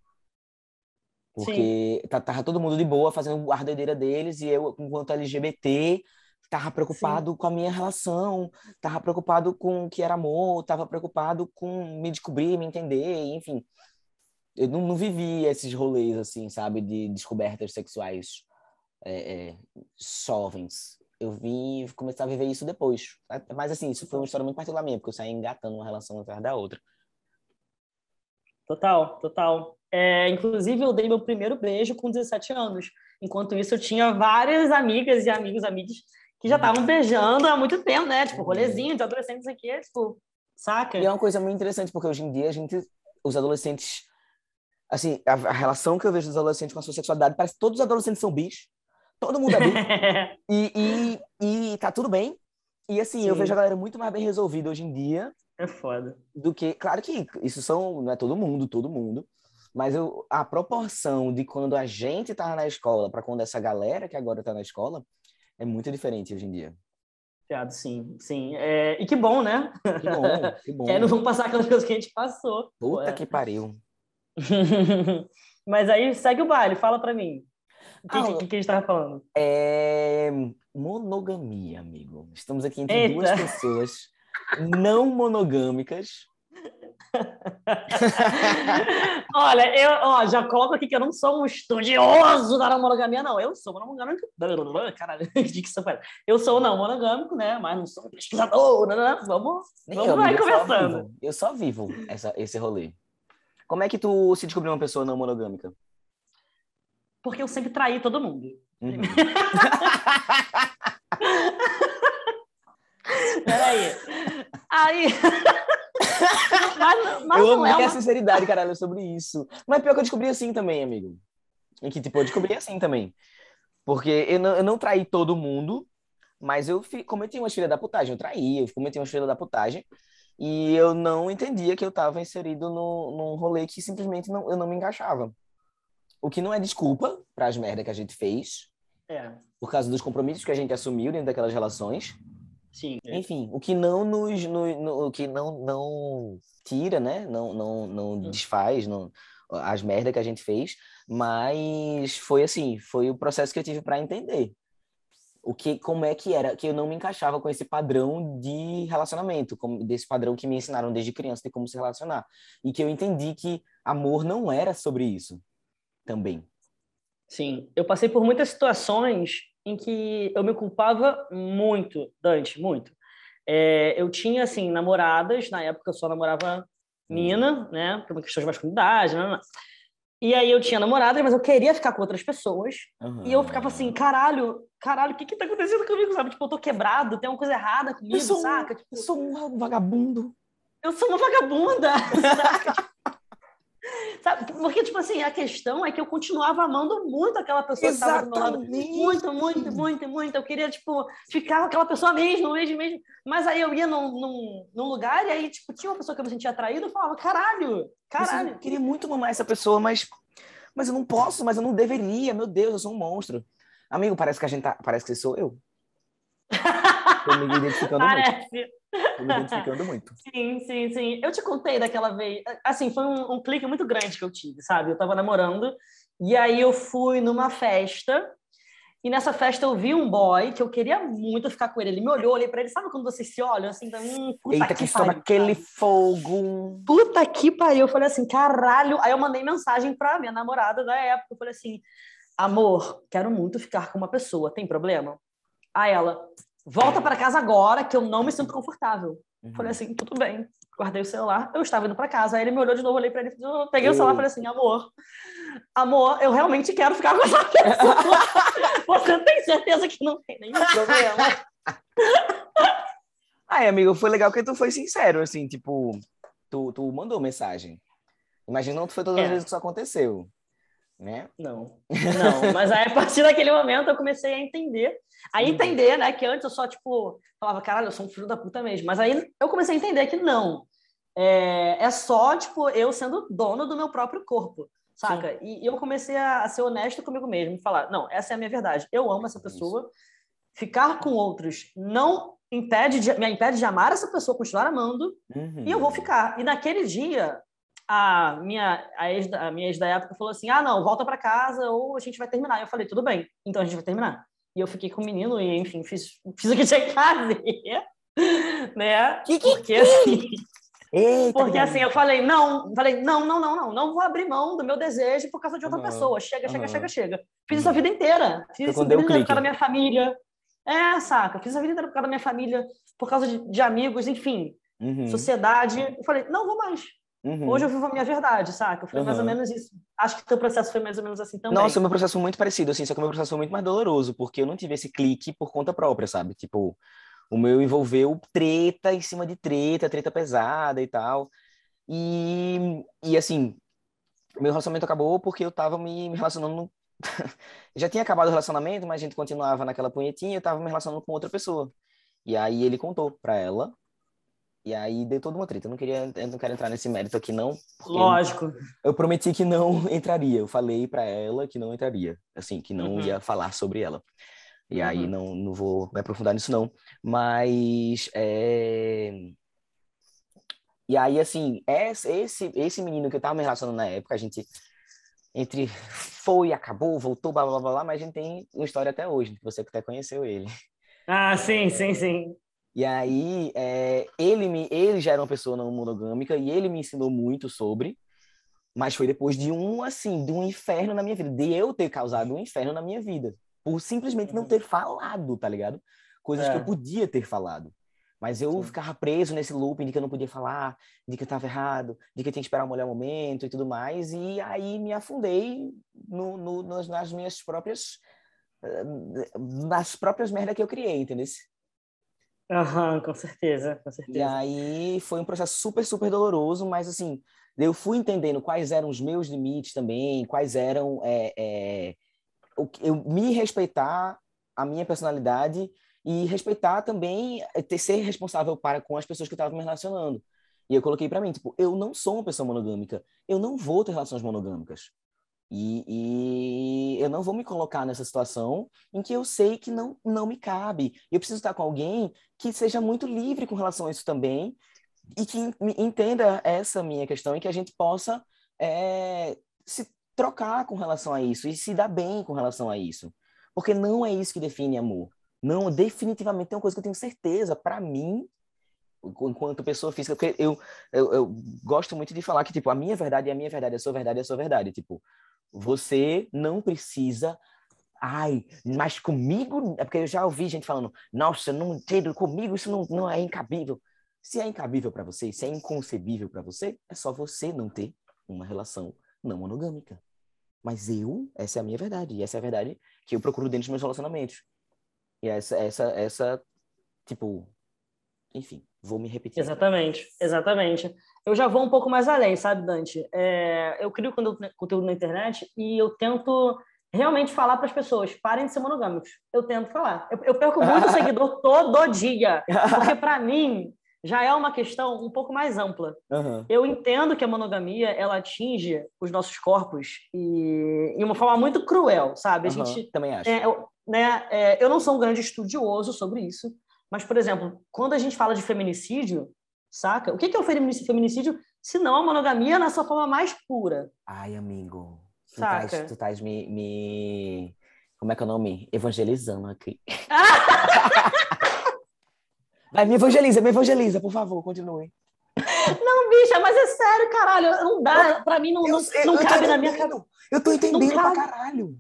Speaker 1: Porque tá, tava todo mundo de boa, fazendo a doideira deles, e eu, enquanto LGBT, tava preocupado Sim. com a minha relação, tava preocupado com o que era amor, tava preocupado com me descobrir, me entender, enfim. Eu não, não vivi esses rolês, assim, sabe, de descobertas sexuais é, é, jovens eu vim começar a viver isso depois. Mas assim, isso foi uma história muito particular minha, porque eu saí engatando uma relação atrás da outra.
Speaker 2: Total, total. É, inclusive, eu dei meu primeiro beijo com 17 anos. Enquanto isso, eu tinha várias amigas e amigos, amigas, que já estavam beijando há muito tempo, né? Tipo, rolezinho de adolescentes aqui, tipo, saca?
Speaker 1: E é uma coisa muito interessante, porque hoje em dia a gente, os adolescentes, assim, a, a relação que eu vejo dos adolescentes com a sua sexualidade, parece que todos os adolescentes são bichos todo mundo é bi. e, e, e tá tudo bem. E assim, Sim. eu vejo a galera muito mais bem resolvida hoje em dia.
Speaker 2: É foda.
Speaker 1: Do que. Claro que isso são. Não é todo mundo, todo mundo. Mas eu, a proporção de quando a gente tava na escola para quando essa galera que agora tá na escola é muito diferente hoje em dia.
Speaker 2: Piado, sim, sim. É, e que bom, né?
Speaker 1: Que bom, que bom.
Speaker 2: aí não vão passar aquelas coisas que a gente passou.
Speaker 1: Puta que pariu.
Speaker 2: Mas aí segue o baile, fala para mim. O que, ah, que, que, a gente estava falando?
Speaker 1: É monogamia, amigo. Estamos aqui entre Eita. duas pessoas não monogâmicas.
Speaker 2: Olha, eu ó, já coloco aqui que eu não sou um estudioso da não monogamia, não. Eu sou monogâmico. Caralho, que foi? Eu sou não monogâmico, né? Mas não sou um pesquisador. Né? Vamos, vamos eu, vai conversando.
Speaker 1: Eu só vivo essa, esse rolê. Como é que tu se descobriu uma pessoa não monogâmica?
Speaker 2: Porque eu sempre traí todo mundo. Uhum. Peraí. Aí.
Speaker 1: mas, mas eu amei é uma... a sinceridade, caralho, sobre isso. Mas pior que eu descobri assim também, amigo. Em que, tipo, eu descobri assim também. Porque eu não, eu não traí todo mundo, mas eu fi, cometi uma filha da putagem. Eu traí, eu cometi uma filha da putagem. E eu não entendia que eu estava inserido no, num rolê que simplesmente não, eu não me encaixava. O que não é desculpa para as merdas que a gente fez.
Speaker 2: É.
Speaker 1: Por causa dos compromissos que a gente assumiu dentro daquelas relações.
Speaker 2: Sim.
Speaker 1: Enfim, o que não nos, no, no, o que não, não tira, né? Não, não, não desfaz não, as merdas que a gente fez, mas foi assim, foi o processo que eu tive para entender o que como é que era que eu não me encaixava com esse padrão de relacionamento como desse padrão que me ensinaram desde criança de como se relacionar e que eu entendi que amor não era sobre isso também
Speaker 2: sim eu passei por muitas situações em que eu me culpava muito Dante muito é, eu tinha assim namoradas na época eu só namorava mina né por uma questão de masculinidade né? E aí eu tinha namorada, mas eu queria ficar com outras pessoas. Uhum. E eu ficava assim, caralho, caralho, o que que tá acontecendo comigo, sabe? Tipo, eu tô quebrado, tem uma coisa errada comigo,
Speaker 1: eu sou
Speaker 2: saca?
Speaker 1: Tipo, eu sou um vagabundo.
Speaker 2: Eu sou uma vagabunda, saca? Sabe? Porque, tipo assim, a questão é que eu continuava amando muito aquela pessoa
Speaker 1: Exatamente. que estava do
Speaker 2: meu lado. Muito, muito, muito, muito. Eu queria, tipo, ficar com aquela pessoa mesmo, mesmo, mesmo. Mas aí eu ia num, num, num lugar e aí, tipo, tinha uma pessoa que eu me sentia atraído e falava, caralho, caralho.
Speaker 1: Eu queria muito mamar essa pessoa, mas, mas eu não posso, mas eu não deveria. Meu Deus, eu sou um monstro. Amigo, parece que a gente tá... Parece que sou eu. Tô me identificando Parece. muito. Tô me identificando muito.
Speaker 2: Sim, sim, sim. Eu te contei daquela vez. Assim, foi um, um clique muito grande que eu tive, sabe? Eu tava namorando e aí eu fui numa festa e nessa festa eu vi um boy que eu queria muito ficar com ele. Ele me olhou, olhei pra ele. Sabe quando vocês se olham assim? Hum,
Speaker 1: puta Eita, que, que pariu, aquele fogo.
Speaker 2: Puta que pariu. Eu falei assim, caralho. Aí eu mandei mensagem pra minha namorada da época. Eu falei assim, amor, quero muito ficar com uma pessoa. Tem problema? Aí ela, volta para casa agora que eu não me sinto confortável. Uhum. Falei assim, tudo bem. Guardei o celular, eu estava indo para casa. Aí ele me olhou de novo, olhei para ele, peguei o celular e falei assim, amor, amor, eu realmente quero ficar com essa pessoa. Você tem certeza que não tem nenhum problema?
Speaker 1: Ai, amigo, foi legal que tu foi sincero, assim, tipo, tu, tu mandou mensagem. Imagina não foi todas é. as vezes que isso aconteceu né?
Speaker 2: Não, não. Mas aí, a partir daquele momento, eu comecei a entender. A uhum. entender, né? Que antes eu só, tipo, falava, caralho, eu sou um filho da puta mesmo. Mas aí eu comecei a entender que não. É, é só, tipo, eu sendo dono do meu próprio corpo, saca? E, e, eu comecei a, ser honesto comigo mesmo. Falar, não, essa é a minha verdade. Eu amo essa pessoa. Ficar com outros não impede de, me impede de amar essa pessoa, continuar amando. Uhum. E eu vou ficar. E naquele dia, a minha, a, ex, a minha ex da época falou assim: ah, não, volta para casa ou a gente vai terminar. Eu falei: tudo bem, então a gente vai terminar. E eu fiquei com o menino e, enfim, fiz, fiz o que tinha que fazer, né?
Speaker 1: Que, que,
Speaker 2: porque assim. Eita, porque assim, eu falei, não, falei, não, não, não, não, não vou abrir mão do meu desejo por causa de outra uhum. pessoa. Chega, chega, uhum. chega, chega. Fiz isso a vida inteira. Fiz isso a vida inteira por causa da minha família. É, saca? Fiz a vida inteira por causa da minha família, por causa de, de amigos, enfim. Uhum. Sociedade. Eu falei, não vou mais. Uhum. Hoje eu vivo a minha verdade, saca? Foi uhum. mais ou menos isso. Acho que o teu processo foi mais ou menos assim também.
Speaker 1: Nossa, o meu processo foi muito parecido, assim, só que o meu processo foi muito mais doloroso, porque eu não tive esse clique por conta própria, sabe? Tipo, o meu envolveu treta em cima de treta, treta pesada e tal. E, e assim, meu relacionamento acabou porque eu tava me, me relacionando. Já tinha acabado o relacionamento, mas a gente continuava naquela punhetinha, eu tava me relacionando com outra pessoa. E aí ele contou pra ela e aí deu toda uma treta. Eu não queria, eu não quero entrar nesse mérito aqui não.
Speaker 2: Lógico.
Speaker 1: Eu, prometi que não entraria. Eu falei para ela que não entraria, assim, que não uhum. ia falar sobre ela. E uhum. aí não, não vou me aprofundar nisso não. Mas é... E aí assim, esse esse menino que eu tava me relacionando na época, a gente entre foi, acabou, voltou, blá blá blá, blá mas a gente tem uma história até hoje, você que até conheceu ele.
Speaker 2: Ah, sim, sim, sim.
Speaker 1: E aí, é, ele, me, ele já era uma pessoa não monogâmica e ele me ensinou muito sobre, mas foi depois de um, assim, de um inferno na minha vida, de eu ter causado um inferno na minha vida, por simplesmente não ter falado, tá ligado? Coisas é. que eu podia ter falado. Mas eu Sim. ficava preso nesse looping de que eu não podia falar, de que eu estava errado, de que eu tinha que esperar um melhor momento e tudo mais. E aí me afundei no, no, nas, nas minhas próprias. nas próprias merdas que eu criei, entendeu?
Speaker 2: Aham, com certeza, com certeza.
Speaker 1: E aí foi um processo super, super doloroso, mas assim, eu fui entendendo quais eram os meus limites também, quais eram. É, é, eu me respeitar a minha personalidade e respeitar também, é, ter, ser responsável para com as pessoas que eu estava me relacionando. E eu coloquei para mim, tipo, eu não sou uma pessoa monogâmica, eu não vou ter relações monogâmicas. E, e, eu não vou me colocar nessa situação em que eu sei que não, não me cabe. Eu preciso estar com alguém que seja muito livre com relação a isso também e que entenda essa minha questão e que a gente possa é, se trocar com relação a isso e se dar bem com relação a isso. Porque não é isso que define amor. Não, definitivamente tem uma coisa que eu tenho certeza, para mim, enquanto pessoa física, porque eu, eu, eu, gosto muito de falar que, tipo, a minha verdade é a minha verdade, a sua verdade é a sua verdade. Tipo, você não precisa. Ai, mas comigo. É porque eu já ouvi gente falando, nossa, não entendo, comigo isso não, não é incabível. Se é incabível para você, se é inconcebível para você, é só você não ter uma relação não monogâmica. Mas eu, essa é a minha verdade, e essa é a verdade que eu procuro dentro dos meus relacionamentos. E essa, essa, essa, tipo, enfim, vou me repetir.
Speaker 2: Exatamente, exatamente. Eu já vou um pouco mais além, sabe, Dante? É, eu crio conteúdo na internet e eu tento realmente falar para as pessoas, parem de ser monogâmicos. Eu tento falar. Eu, eu perco muito seguidor todo dia, porque para mim já é uma questão um pouco mais ampla. Uhum. Eu entendo que a monogamia ela atinge os nossos corpos e, e uma forma muito cruel, sabe? A
Speaker 1: uhum.
Speaker 2: gente
Speaker 1: também acho.
Speaker 2: É, eu, né, é, eu não sou um grande estudioso sobre isso, mas, por exemplo, quando a gente fala de feminicídio, saca? O que é o feminicídio se não a monogamia na sua forma mais pura?
Speaker 1: Ai, amigo. Tu saca? Tás, tu estás me, me... Como é que é o nome? Evangelizando aqui. Vai, me evangeliza, me evangeliza, por favor, continue.
Speaker 2: Não, bicha, mas é sério, caralho. Não dá, pra mim não, eu, não, não cabe na minha cabeça.
Speaker 1: Eu tô entendendo pra caralho.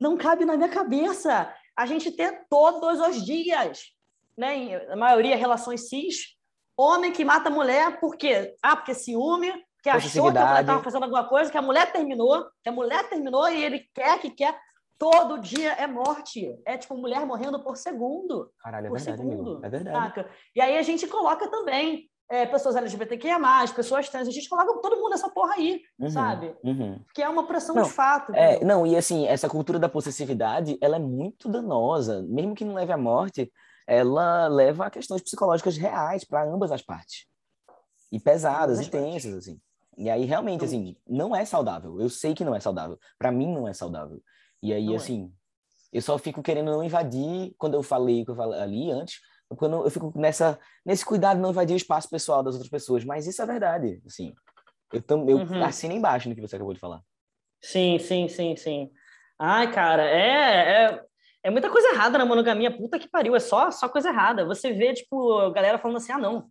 Speaker 2: Não cabe na minha cabeça a gente ter todos os dias né, a maioria relações cis, homem que mata mulher por quê? Ah, porque ciúme, que achou que a mulher estava fazendo alguma coisa, que a mulher terminou, que a mulher terminou e ele quer que quer. Todo dia é morte. É tipo mulher morrendo por segundo.
Speaker 1: Caralho, é verdade, segundo. É verdade. Saca?
Speaker 2: E aí a gente coloca também é, pessoas LGBTQIA+, pessoas trans, a gente coloca todo mundo nessa porra aí, uhum, sabe? Uhum. Que é uma pressão
Speaker 1: não,
Speaker 2: de fato.
Speaker 1: É, não, e assim, essa cultura da possessividade, ela é muito danosa, mesmo que não leve à morte, ela leva a questões psicológicas reais para ambas as partes. E pesadas, e tensas, assim. E aí, realmente, assim, não é saudável. Eu sei que não é saudável. Para mim, não é saudável. E aí, não é. assim, é. eu só fico querendo não invadir, quando eu falei que eu falei ali antes, quando eu fico nessa, nesse cuidado de não invadir o espaço pessoal das outras pessoas. Mas isso é verdade, assim. Eu, tam, eu uhum. assino embaixo no que você acabou de falar.
Speaker 2: Sim, sim, sim, sim. Ai, cara, é, é, é muita coisa errada na monogamia, puta que pariu, é só, só coisa errada. Você vê, tipo, galera falando assim, ah, não,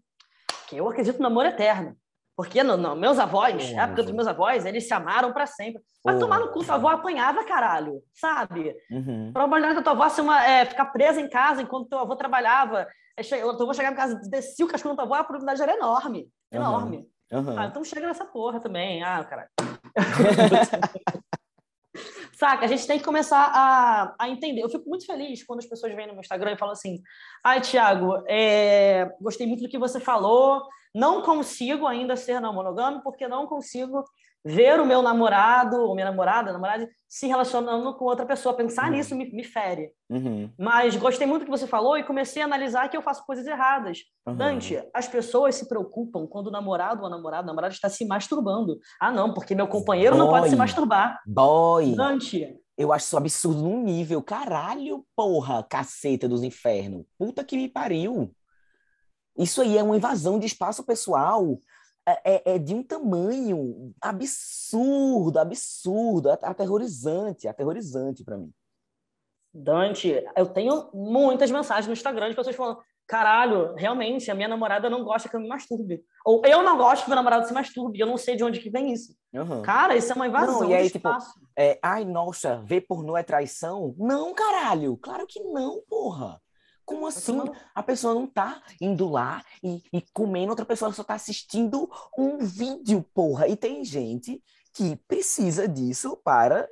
Speaker 2: que eu acredito no amor eterno. Porque no, no, meus avós, a época dos meus avós, eles se amaram para sempre. Mas tomar no cu, tua avó apanhava, caralho, sabe? Uhum. A probabilidade da tua avó ser uma, é, ficar presa em casa enquanto teu avô trabalhava, é, eu vou chegar em casa, desci o cachorro da tua avó, a probabilidade era enorme. Enorme. Uhum. Uhum. Ah, então chega nessa porra também. Ah, caralho. Saca? A gente tem que começar a, a entender. Eu fico muito feliz quando as pessoas vêm no meu Instagram e falam assim: ai, Tiago, é... gostei muito do que você falou, não consigo ainda ser não monogâmico porque não consigo ver o meu namorado ou minha namorada, namorada, se relacionando com outra pessoa. Pensar uhum. nisso me, me fere. Uhum. Mas gostei muito do que você falou e comecei a analisar que eu faço coisas erradas. Uhum. Dante, as pessoas se preocupam quando o namorado ou a namorada, a namorada está se masturbando. Ah, não, porque meu companheiro Boy. não pode se masturbar.
Speaker 1: Boy.
Speaker 2: Dante.
Speaker 1: Eu acho isso absurdo num nível. Caralho, porra, caceta dos infernos. Puta que me pariu. Isso aí é uma invasão de espaço pessoal é, é, é, de um tamanho absurdo, absurdo, aterrorizante, aterrorizante para mim.
Speaker 2: Dante, eu tenho muitas mensagens no Instagram de pessoas falando: caralho, realmente, a minha namorada não gosta que eu me masturbe. Ou eu não gosto que meu namorado se masturbe, eu não sei de onde que vem isso. Uhum. Cara, isso é uma invasão não, e aí, tipo,
Speaker 1: é, ai, nossa, ver pornô é traição? Não, caralho, claro que não, porra. Como assim? A pessoa não tá indo lá e, e comendo, outra pessoa só tá assistindo um vídeo, porra. E tem gente que precisa disso para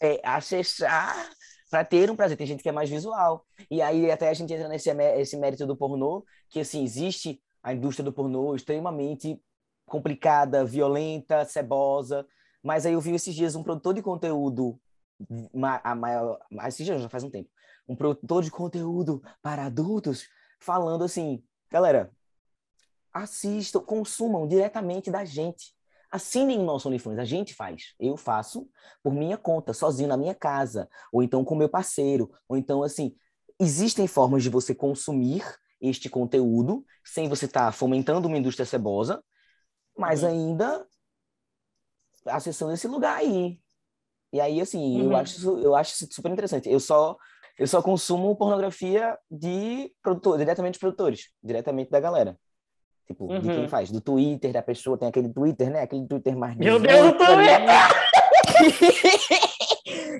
Speaker 1: é, acessar para ter um prazer. Tem gente que é mais visual. E aí até a gente entra nesse esse mérito do pornô, que assim, existe a indústria do pornô extremamente complicada, violenta, cebosa. Mas aí eu vi esses dias um produtor de conteúdo, a maior, esses dias já faz um tempo, um produtor de conteúdo para adultos falando assim, galera, assistam, consumam diretamente da gente. Assinem o nosso OnlyFans, a gente faz. Eu faço por minha conta, sozinho na minha casa, ou então com meu parceiro, ou então assim, existem formas de você consumir este conteúdo sem você estar tá fomentando uma indústria cebosa, mas uhum. ainda acessando esse lugar aí. E aí, assim, uhum. eu, acho, eu acho isso super interessante. Eu só, eu só consumo pornografia de produtor, diretamente de produtores, diretamente da galera. Tipo, uhum. de quem uhum. faz? Do Twitter, da pessoa, tem aquele Twitter, né? Aquele Twitter mais...
Speaker 2: Meu Deus, o Twitter!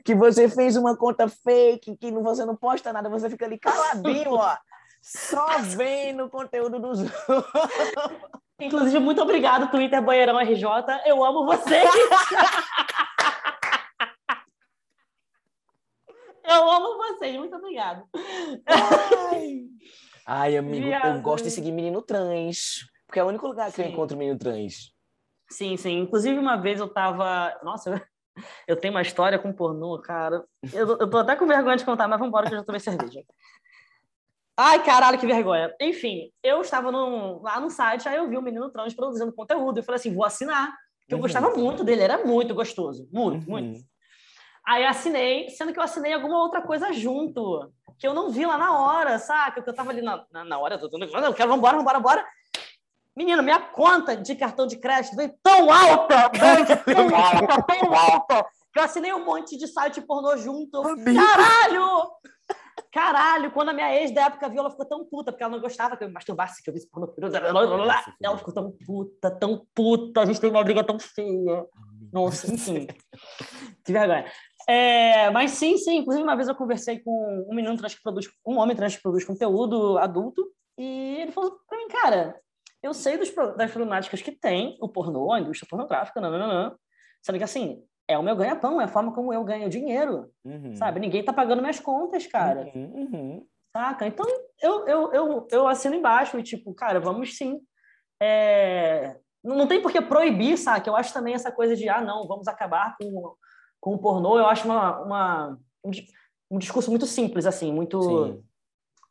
Speaker 1: que você fez uma conta fake, que você não posta nada, você fica ali caladinho, ó. Só vendo o conteúdo dos
Speaker 2: Inclusive, muito obrigado, Twitter Banheirão RJ. Eu amo vocês! Eu amo vocês, muito obrigado.
Speaker 1: Ai. Ai, amigo, Viado. eu gosto de seguir menino trans, porque é o único lugar que sim. eu encontro menino trans.
Speaker 2: Sim, sim. Inclusive, uma vez eu tava. Nossa, eu tenho uma história com pornô, cara. Eu, eu tô até com vergonha de contar, mas vamos embora que eu já tomei cerveja. Ai, caralho, que vergonha. Enfim, eu estava lá no site, aí eu vi um menino trans produzindo conteúdo. Eu falei assim, vou assinar. Porque eu uhum. gostava muito dele, era muito gostoso. Muito, uhum. muito. Aí assinei, sendo que eu assinei alguma outra coisa junto, que eu não vi lá na hora, saca? Que eu tava ali na, na, na hora, eu, tô, eu quero, vambora, vambora, vambora. Menino, minha conta de cartão de crédito veio tão alta, veio tão alta, tão alta, que eu assinei um monte de site pornô junto. Caralho! Caralho, quando a minha ex da época viu, ela ficou tão puta, porque ela não gostava que eu masturbasse, que eu visse pornô. Ela ficou tão puta, tão puta, a gente tem uma briga tão feia. Nossa, enfim. que vergonha. É, mas sim, sim. Inclusive, uma vez eu conversei com um menino trans que produz, um homem trans que produz conteúdo adulto, e ele falou pra mim, cara, eu sei dos, das problemáticas que tem o pornô, a indústria pornográfica, não, não, não, sendo que assim, é o meu ganha-pão, é a forma como eu ganho dinheiro, uhum. sabe? Ninguém tá pagando minhas contas, cara. Uhum, uhum. Saca? Então, eu, eu, eu, eu assino embaixo e, tipo, cara, vamos sim. É... Não tem por que proibir, saca? Eu acho também essa coisa de, ah, não, vamos acabar com com o pornô, eu acho uma, uma um, um, discurso muito simples, assim, muito. Sim.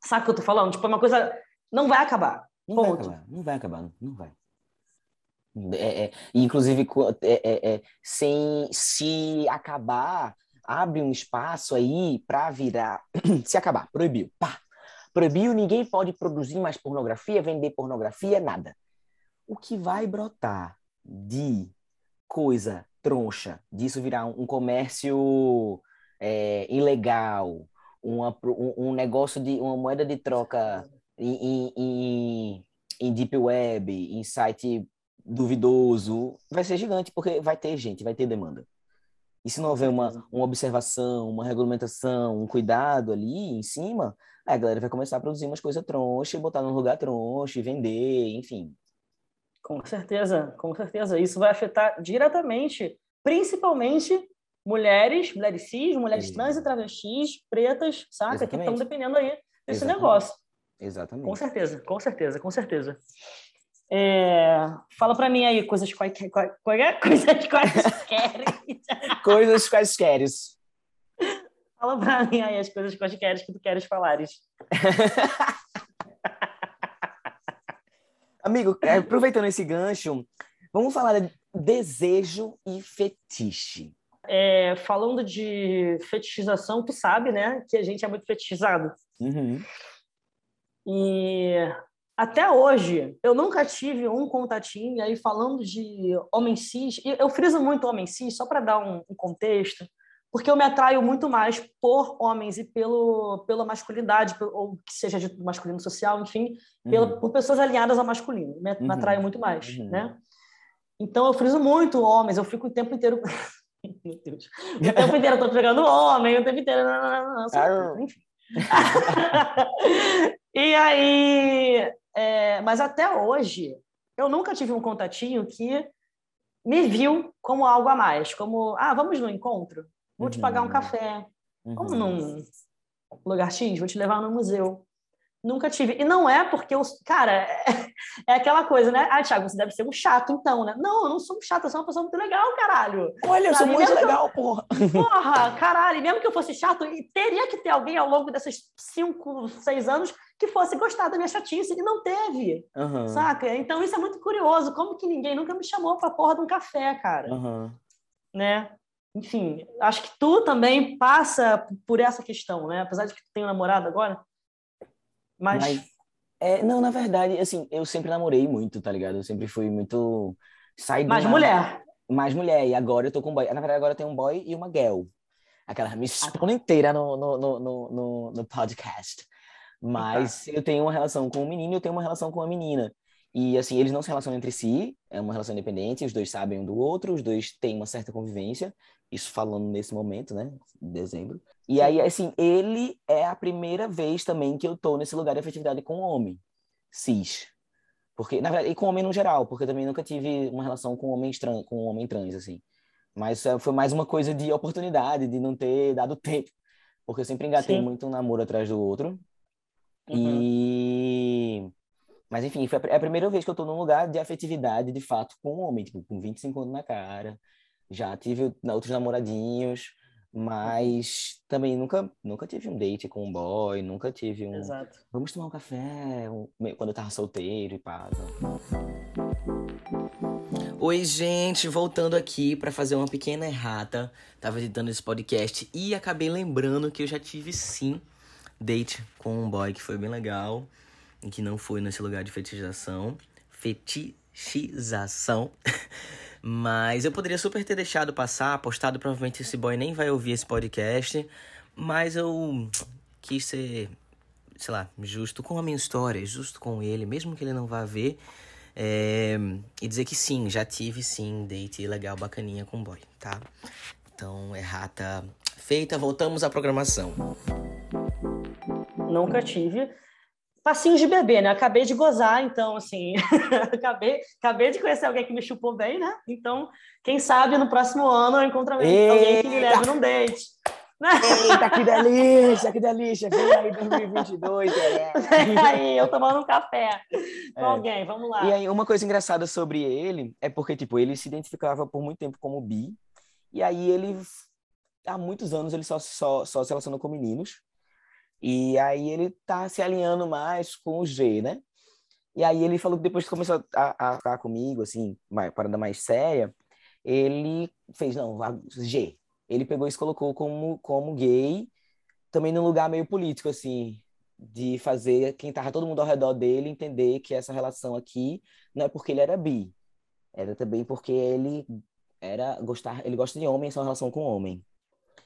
Speaker 2: Sabe o que eu tô falando? Tipo, é uma coisa. Não vai acabar.
Speaker 1: Não ponto. vai acabar, não vai acabar, não vai. É, é, inclusive, é, é, é, sem se acabar, abre um espaço aí para virar. se acabar, proibiu. Pá. Proibiu, ninguém pode produzir mais pornografia, vender pornografia, nada. O que vai brotar de coisa troncha, disso virar um comércio é, ilegal, uma, um, um, negócio de uma moeda de troca em, em, em deep web, em site duvidoso, vai ser gigante porque vai ter gente, vai ter demanda. E se não houver uma, uma observação, uma regulamentação, um cuidado ali em cima, a galera vai começar a produzir umas coisas tronchas, botar num lugar troncho, vender, enfim.
Speaker 2: Com certeza, com certeza. Isso vai afetar diretamente, principalmente mulheres, mulheres cis, mulheres trans e travestis, pretas, saca? Exatamente. Que estão dependendo aí desse Exatamente. negócio.
Speaker 1: Exatamente.
Speaker 2: Com certeza, com certeza, com certeza. É... Fala para mim aí coisas quais, quais, quais, coisas quais queres.
Speaker 1: coisas quais queres.
Speaker 2: Fala para mim aí as coisas quais queres que tu queres falares.
Speaker 1: Amigo, é, aproveitando esse gancho, vamos falar de desejo e fetiche.
Speaker 2: É, falando de fetichização, tu sabe, né, que a gente é muito fetichizado. Uhum. E até hoje, eu nunca tive um contatinho aí falando de homem cis. Eu friso muito homem cis, só para dar um, um contexto porque eu me atraio muito mais por homens e pelo, pela masculinidade, ou que seja de masculino social, enfim, uhum. pela, por pessoas alinhadas ao masculino. Me, uhum. me atraio muito mais, uhum. né? Então eu friso muito homens, eu fico o tempo inteiro. Meu Deus. O tempo inteiro eu tô pegando homem, o tempo inteiro. Enfim. e aí. É, mas até hoje, eu nunca tive um contatinho que me viu como algo a mais, como, ah, vamos no encontro? Vou te pagar um uhum. café. Vamos num lugar X, vou te levar no museu. Nunca tive. E não é porque eu. Cara, é, é, aquela coisa, né? Ah, Thiago, você deve ser um chato, então, né? Não, eu não sou um chato, eu sou uma pessoa muito legal, caralho.
Speaker 1: Olha, eu sou muito legal, eu... porra.
Speaker 2: Porra, caralho. E mesmo que eu fosse chato, teria que ter alguém ao longo desses cinco, seis anos que fosse gostar da minha chatice. E não teve. Uhum. Saca? Então isso é muito curioso. Como que ninguém nunca me chamou pra porra de um café, cara? Uhum. Né? Enfim, acho que tu também passa por essa questão, né? Apesar de que tu tem um namorado agora. Mas... Mas...
Speaker 1: É, não, na verdade, assim, eu sempre namorei muito, tá ligado? Eu sempre fui muito.
Speaker 2: Sai Mais uma... mulher.
Speaker 1: Mais mulher. E agora eu tô com um boy. Na verdade, agora eu tenho um boy e uma girl. Aquela me expondo inteira no, no, no, no, no podcast. Mas tá. eu tenho uma relação com um menino e eu tenho uma relação com uma menina. E, assim, eles não se relacionam entre si, é uma relação independente, os dois sabem um do outro, os dois têm uma certa convivência, isso falando nesse momento, né, dezembro. E aí, assim, ele é a primeira vez também que eu tô nesse lugar de afetividade com um homem, cis. Porque, na verdade, e com homem no geral, porque eu também nunca tive uma relação com homem trans, com um homem trans, assim. Mas é, foi mais uma coisa de oportunidade, de não ter dado tempo. Porque eu sempre engatei Sim. muito um namoro atrás do outro. Uhum. E... Mas, enfim, foi a primeira vez que eu tô num lugar de afetividade, de fato, com um homem, tipo, com 25 anos na cara. Já tive outros namoradinhos, mas também nunca, nunca tive um date com um boy, nunca tive um.
Speaker 2: Exato.
Speaker 1: Vamos tomar um café um... quando eu tava solteiro e pá. Oi, gente, voltando aqui para fazer uma pequena errata. Tava editando esse podcast e acabei lembrando que eu já tive sim date com um boy que foi bem legal e que não foi nesse lugar de fetichização. Fetichização. Mas eu poderia super ter deixado passar, apostado. Provavelmente esse boy nem vai ouvir esse podcast. Mas eu quis ser, sei lá, justo com a minha história, justo com ele, mesmo que ele não vá ver. É, e dizer que sim, já tive sim date legal, bacaninha com boy, tá? Então, errata feita, voltamos à programação.
Speaker 2: Nunca tive passinhos de bebê, né? Acabei de gozar, então, assim, acabei, acabei de conhecer alguém que me chupou bem, né? Então, quem sabe no próximo ano eu encontro alguém que me leve num date.
Speaker 1: Eita, que delícia, que delícia. Vem aí 2022,
Speaker 2: Vem aí, eu tomando um café com é. alguém, vamos lá.
Speaker 1: E aí, uma coisa engraçada sobre ele é porque, tipo, ele se identificava por muito tempo como bi, e aí ele, há muitos anos, ele só, só, só se relacionou com meninos, e aí ele tá se alinhando mais com o G, né? E aí ele falou que depois que começou a, a ficar comigo, assim, uma parada mais séria, ele fez, não, G. Ele pegou e se colocou como, como gay, também num lugar meio político, assim, de fazer quem tava todo mundo ao redor dele entender que essa relação aqui não é porque ele era bi, era também porque ele era gostar, ele gosta de homem, é uma relação com homem.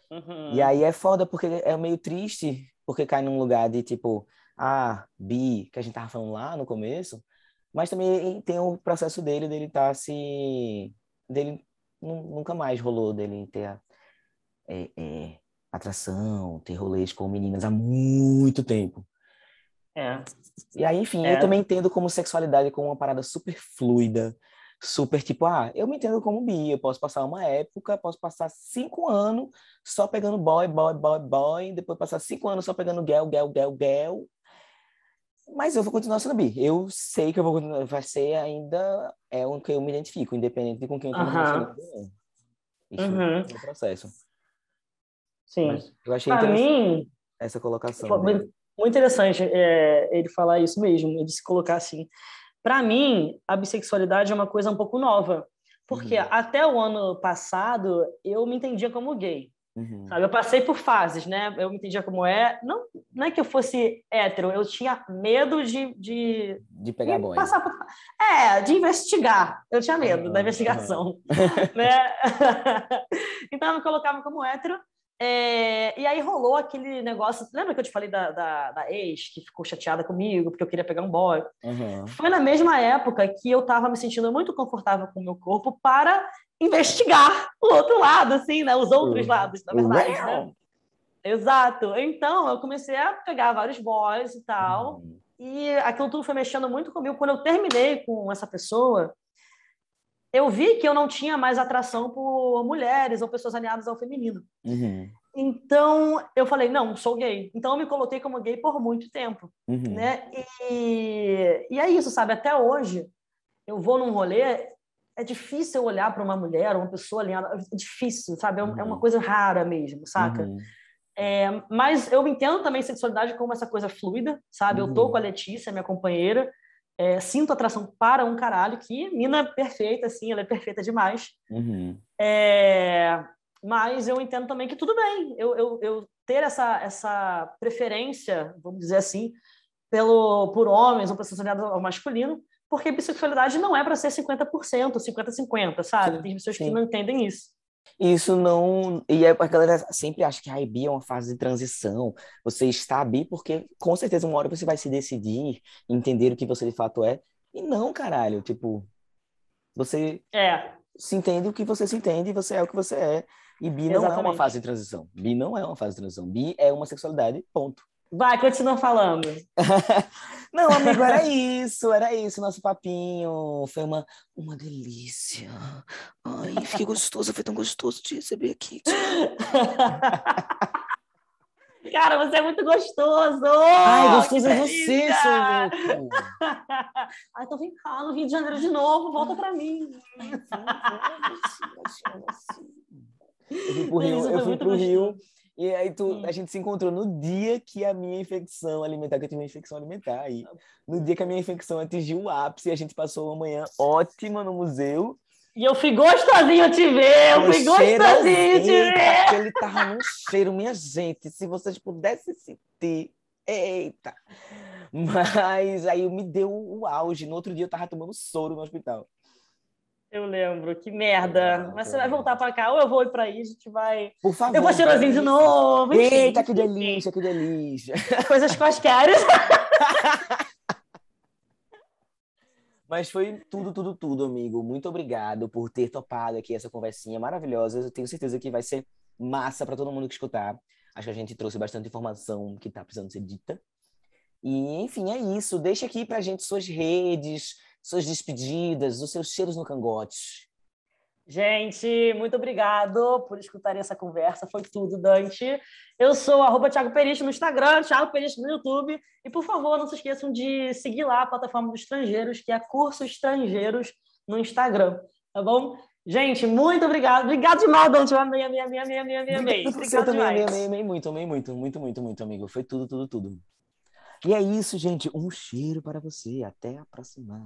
Speaker 1: Uhum. E aí é foda porque é meio triste porque cai num lugar de tipo, ah, bi, que a gente tava falando lá no começo, mas também tem o processo dele, dele tá se. dele nunca mais rolou dele ter é, é, atração, ter rolês com meninas há muito tempo.
Speaker 2: É.
Speaker 1: E aí, enfim, é. eu também entendo como sexualidade como uma parada super fluida, super tipo, ah, eu me entendo como bi, eu posso passar uma época, posso passar cinco anos só pegando boy, boy, boy, boy, depois passar cinco anos só pegando girl, girl, girl, girl, mas eu vou continuar sendo bi. Eu sei que eu vou continuar, vai ser ainda é o que eu me identifico, independente de com quem eu tô
Speaker 2: uhum.
Speaker 1: Isso uhum. é um processo.
Speaker 2: Sim. Mas
Speaker 1: eu achei pra mim, essa colocação. Foi
Speaker 2: muito interessante é, ele falar isso mesmo, ele se colocar assim. Para mim, a bissexualidade é uma coisa um pouco nova, porque uhum. até o ano passado eu me entendia como gay. Uhum. Sabe? Eu passei por fases, né? Eu me entendia como é. Não, não é que eu fosse hétero, eu tinha medo de. De,
Speaker 1: de pegar
Speaker 2: de passar por... É, de investigar. Eu tinha medo uhum. da investigação. né? então eu me colocava como hétero. É, e aí rolou aquele negócio. Lembra que eu te falei da, da, da, ex que ficou chateada comigo porque eu queria pegar um boy? Uhum. Foi na mesma época que eu estava me sentindo muito confortável com o meu corpo para investigar o outro lado, assim, né? Os outros uhum. lados, na verdade. Né? Exato. Então eu comecei a pegar vários boys e tal. Uhum. E aquilo tudo foi mexendo muito comigo. Quando eu terminei com essa pessoa, eu vi que eu não tinha mais atração por mulheres ou pessoas alinhadas ao feminino.
Speaker 1: Uhum.
Speaker 2: Então, eu falei, não, sou gay. Então, eu me coloquei como gay por muito tempo,
Speaker 1: Uhum.
Speaker 2: né? E, e é isso, sabe? Até hoje, eu vou num rolê, é difícil eu olhar para uma mulher, uma pessoa alinhada, é difícil, sabe? É, um- é uma
Speaker 1: Uhum.
Speaker 2: coisa rara mesmo, saca?
Speaker 1: Uhum.
Speaker 2: É, mas eu entendo também sexualidade como essa coisa fluida, sabe? Eu tô
Speaker 1: Uhum.
Speaker 2: com a Letícia, minha companheira, é, sinto atração para um caralho, que mina perfeita, assim, ela é perfeita demais.
Speaker 1: Uhum.
Speaker 2: É, mas eu entendo também que tudo bem eu, eu, eu ter essa, essa preferência, vamos dizer assim, pelo, por homens ou pessoas alinhadas ao masculino, porque bissexualidade não é para ser 50%, 50-50, sabe?
Speaker 1: Sim,
Speaker 2: Tem pessoas
Speaker 1: sim.
Speaker 2: que não entendem isso.
Speaker 1: Isso não. E é, a galera sempre acha que a bi é uma fase de transição. Você está bi porque, com certeza, uma hora você vai se decidir, entender o que você de fato é. E não, caralho. Tipo, você
Speaker 2: É,
Speaker 1: se entende o que você se entende e você é o que você é. E bi não é uma
Speaker 2: Exatamente.
Speaker 1: fase de transição. Bi não é uma fase de transição. Bi é uma sexualidade, ponto.
Speaker 2: vai, continua falando.
Speaker 1: Não, amigo, era isso, era isso, nosso papinho. Foi uma, uma delícia. Ai, fiquei gostoso, foi tão gostoso te receber aqui.
Speaker 2: Cara, você é muito gostoso!
Speaker 1: Ai, gostoso é você, seu louco.
Speaker 2: Ai, então vem cá no Rio de Janeiro de novo, volta pra mim.
Speaker 1: Eu fui pro Rio, eu fui pro Rio. E aí tu, a gente se encontrou no dia que a minha infecção alimentar, que eu tive uma infecção alimentar aí. No dia que a minha infecção atingiu o ápice, a gente passou uma manhã ótima no museu.
Speaker 2: E eu fui gostosinho te ver, eu fui gostosinho te ver.
Speaker 1: Ele tava num cheiro, minha gente. Se vocês pudessem sentir. Eita! Mas aí me deu o auge. No outro dia eu tava tomando soro no hospital.
Speaker 2: Eu lembro, que merda. Mas você vai voltar pra cá, ou eu vou ir pra aí, a gente vai.
Speaker 1: Por favor.
Speaker 2: Eu vou cheirosinho de novo. enfim,
Speaker 1: Eita, que delícia, que delícia.
Speaker 2: Coisas quaisquer.
Speaker 1: Mas foi tudo, tudo, tudo, amigo. Muito obrigado por ter topado aqui essa conversinha maravilhosa. Eu tenho certeza que vai ser massa para todo mundo que escutar. Acho que a gente trouxe bastante informação que tá precisando ser dita. E, enfim, é isso. Deixa aqui pra gente suas redes, suas despedidas, os seus cheiros no cangote.
Speaker 2: Gente, muito obrigado por escutarem essa conversa. Foi tudo, Dante. Eu sou arroba Thiago Peristo no Instagram, Thiago Peristo no YouTube. E, por favor, não se esqueçam de seguir lá a plataforma dos estrangeiros, que é Curso Estrangeiros no Instagram, tá bom? Gente, muito obrigado. Obrigado demais, Dante. Eu amei, amei, amei, amei, amei, amei.
Speaker 1: Obrigado você também, amei, amei, amei muito, amei muito, muito, muito, muito, amigo. Foi tudo, tudo, tudo. E é isso, gente. Um cheiro para você. Até a próxima.